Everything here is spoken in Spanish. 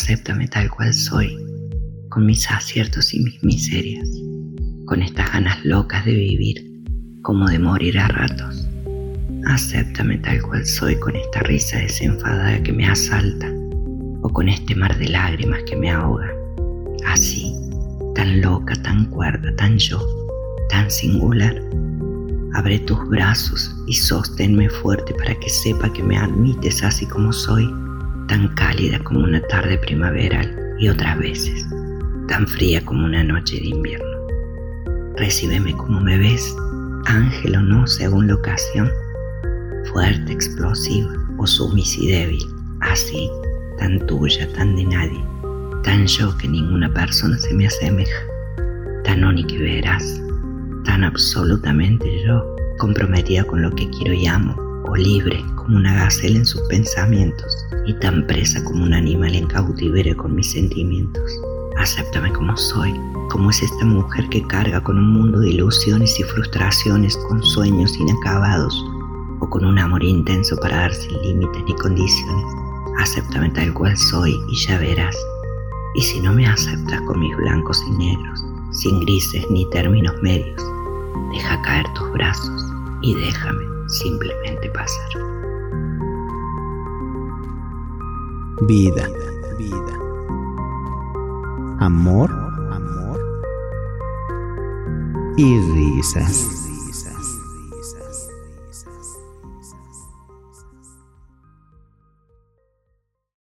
Acéptame tal cual soy, con mis aciertos y mis miserias, con estas ganas locas de vivir, como de morir a ratos. Acéptame tal cual soy con esta risa desenfadada que me asalta, o con este mar de lágrimas que me ahoga. Así, tan loca, tan cuerda, tan yo, tan singular. Abre tus brazos y sosténme fuerte para que sepa que me admites así como soy tan cálida como una tarde primaveral y otras veces tan fría como una noche de invierno. Recíbeme como me ves, ángel o no según la ocasión, fuerte, explosiva o sumisa y débil, así, tan tuya, tan de nadie, tan yo que ninguna persona se me asemeja, tan única y veraz, tan absolutamente yo, comprometida con lo que quiero y amo, libre como una gacela en sus pensamientos y tan presa como un animal en cautiverio con mis sentimientos. Acéptame como soy, como es esta mujer que carga con un mundo de ilusiones y frustraciones, con sueños inacabados o con un amor intenso para dar sin límites ni condiciones. Acéptame tal cual soy y ya verás. Y si no me aceptas con mis blancos y negros, sin grises ni términos medios, deja caer tus brazos y déjame simplemente pasar. Vida, vida. Amor, amor. Y risas.